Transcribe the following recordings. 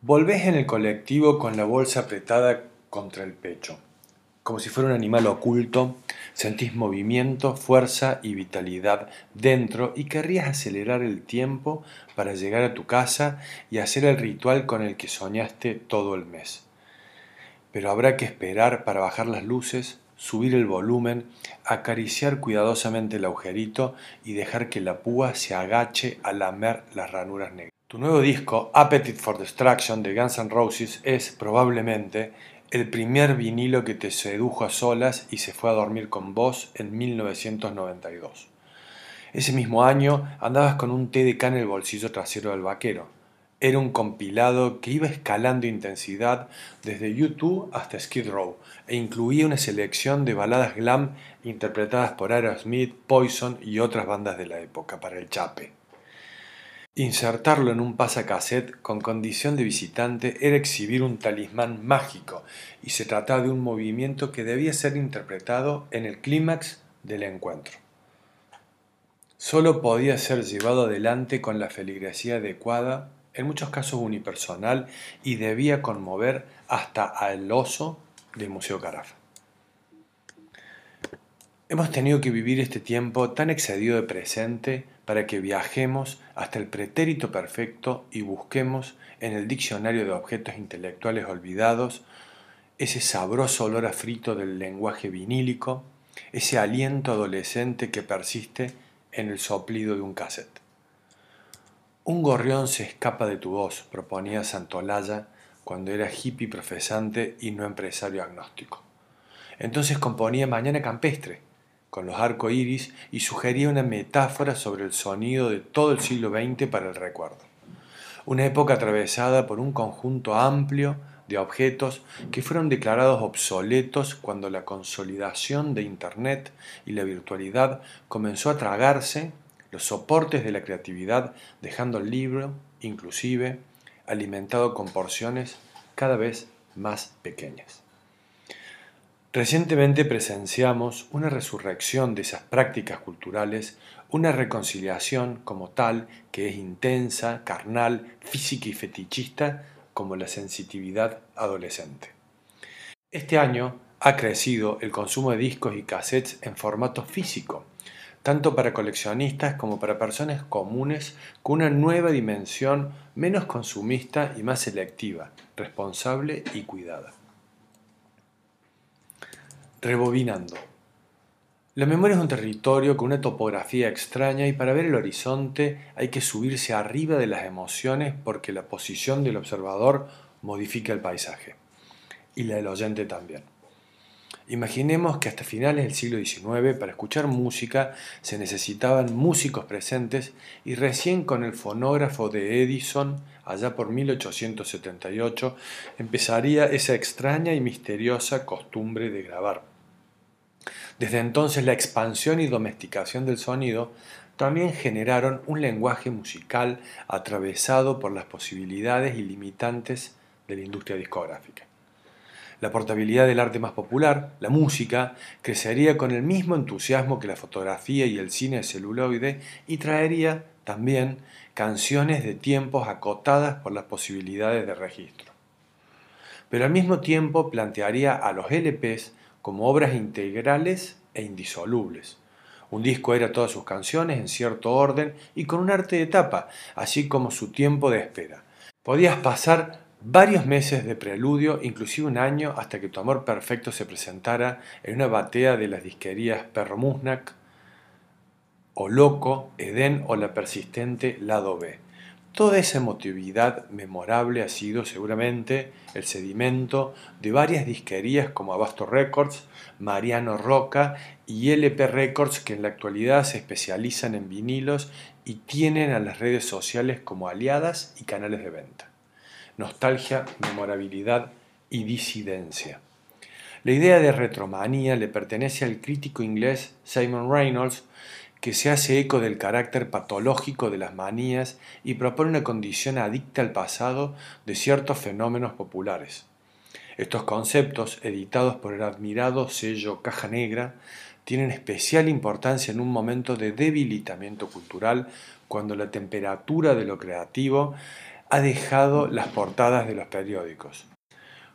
Volvés en el colectivo con la bolsa apretada contra el pecho. Como si fuera un animal oculto, sentís movimiento, fuerza y vitalidad dentro y querrías acelerar el tiempo para llegar a tu casa y hacer el ritual con el que soñaste todo el mes. Pero habrá que esperar para bajar las luces, subir el volumen, acariciar cuidadosamente el agujerito y dejar que la púa se agache a lamer las ranuras negras. Tu nuevo disco, Appetite for Destruction de Guns N' Roses, es probablemente el primer vinilo que te sedujo a solas y se fue a dormir con vos en 1992. Ese mismo año andabas con un TDK en el bolsillo trasero del vaquero. Era un compilado que iba escalando intensidad desde YouTube hasta Skid Row e incluía una selección de baladas glam interpretadas por Aerosmith, Poison y otras bandas de la época para el chape. Insertarlo en un pasacassette con condición de visitante era exhibir un talismán mágico y se trataba de un movimiento que debía ser interpretado en el clímax del encuentro. Solo podía ser llevado adelante con la feligresía adecuada, en muchos casos unipersonal, y debía conmover hasta al oso del Museo Carafa. Hemos tenido que vivir este tiempo tan excedido de presente para que viajemos hasta el pretérito perfecto y busquemos en el diccionario de objetos intelectuales olvidados ese sabroso olor a frito del lenguaje vinílico, ese aliento adolescente que persiste en el soplido de un cassette. Un gorrión se escapa de tu voz, proponía Santolaya cuando era hippie profesante y no empresario agnóstico. Entonces componía Mañana Campestre, con los arco iris y sugería una metáfora sobre el sonido de todo el siglo XX para el recuerdo. Una época atravesada por un conjunto amplio de objetos que fueron declarados obsoletos cuando la consolidación de Internet y la virtualidad comenzó a tragarse los soportes de la creatividad, dejando el libro, inclusive, alimentado con porciones cada vez más pequeñas. Recientemente presenciamos una resurrección de esas prácticas culturales, una reconciliación como tal que es intensa, carnal, física y fetichista como la sensitividad adolescente. Este año ha crecido el consumo de discos y cassettes en formato físico, tanto para coleccionistas como para personas comunes con una nueva dimensión menos consumista y más selectiva, responsable y cuidada. Rebobinando. La memoria es un territorio con una topografía extraña y para ver el horizonte hay que subirse arriba de las emociones porque la posición del observador modifica el paisaje y la del oyente también. Imaginemos que hasta finales del siglo XIX para escuchar música se necesitaban músicos presentes y recién con el fonógrafo de Edison, allá por 1878, empezaría esa extraña y misteriosa costumbre de grabar. Desde entonces la expansión y domesticación del sonido también generaron un lenguaje musical atravesado por las posibilidades ilimitantes de la industria discográfica. La portabilidad del arte más popular, la música, crecería con el mismo entusiasmo que la fotografía y el cine de celuloide y traería también canciones de tiempos acotadas por las posibilidades de registro. Pero al mismo tiempo plantearía a los LPs como obras integrales e indisolubles. Un disco era todas sus canciones en cierto orden y con un arte de tapa, así como su tiempo de espera. Podías pasar varios meses de preludio, inclusive un año, hasta que tu amor perfecto se presentara en una batea de las disquerías Perro Musnac, o Loco, Edén o la persistente Lado B. Toda esa emotividad memorable ha sido seguramente el sedimento de varias disquerías como Abasto Records, Mariano Roca y LP Records que en la actualidad se especializan en vinilos y tienen a las redes sociales como aliadas y canales de venta. Nostalgia, memorabilidad y disidencia. La idea de retromanía le pertenece al crítico inglés Simon Reynolds, que se hace eco del carácter patológico de las manías y propone una condición adicta al pasado de ciertos fenómenos populares. Estos conceptos, editados por el admirado sello Caja Negra, tienen especial importancia en un momento de debilitamiento cultural cuando la temperatura de lo creativo ha dejado las portadas de los periódicos.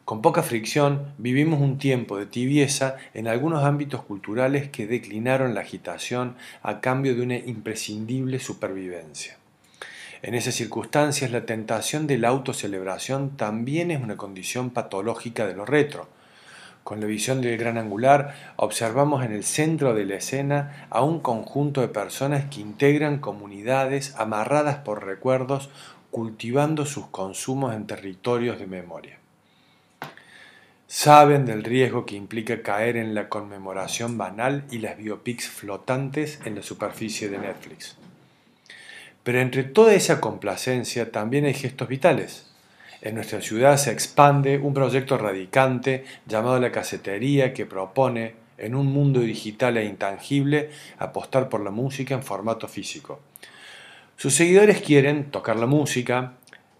Con poca fricción vivimos un tiempo de tibieza en algunos ámbitos culturales que declinaron la agitación a cambio de una imprescindible supervivencia. En esas circunstancias la tentación de la autocelebración también es una condición patológica de lo retro. Con la visión del gran angular observamos en el centro de la escena a un conjunto de personas que integran comunidades amarradas por recuerdos cultivando sus consumos en territorios de memoria. Saben del riesgo que implica caer en la conmemoración banal y las biopics flotantes en la superficie de Netflix. Pero entre toda esa complacencia también hay gestos vitales. En nuestra ciudad se expande un proyecto radicante llamado La Casetería que propone, en un mundo digital e intangible, apostar por la música en formato físico. Sus seguidores quieren tocar la música,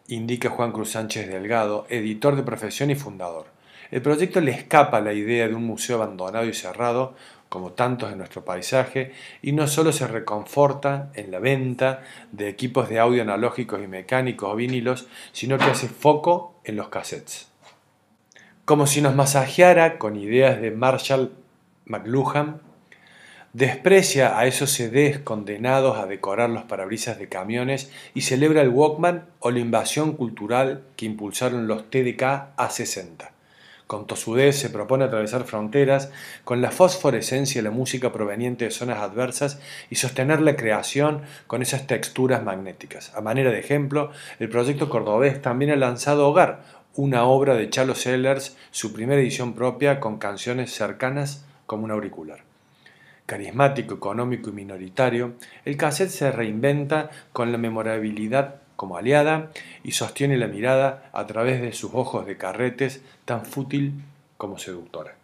indica Juan Cruz Sánchez Delgado, editor de profesión y fundador. El proyecto le escapa la idea de un museo abandonado y cerrado, como tantos en nuestro paisaje, y no solo se reconforta en la venta de equipos de audio analógicos y mecánicos o vinilos, sino que hace foco en los cassettes. Como si nos masajeara con ideas de Marshall McLuhan, desprecia a esos CDs condenados a decorar los parabrisas de camiones y celebra el Walkman o la invasión cultural que impulsaron los TDK A60. Con tosudez se propone atravesar fronteras con la fosforescencia de la música proveniente de zonas adversas y sostener la creación con esas texturas magnéticas. A manera de ejemplo, el proyecto cordobés también ha lanzado Hogar, una obra de Chalo Sellers, su primera edición propia con canciones cercanas como un auricular. Carismático, económico y minoritario, el cassette se reinventa con la memorabilidad como aliada y sostiene la mirada a través de sus ojos de carretes tan fútil como seductora.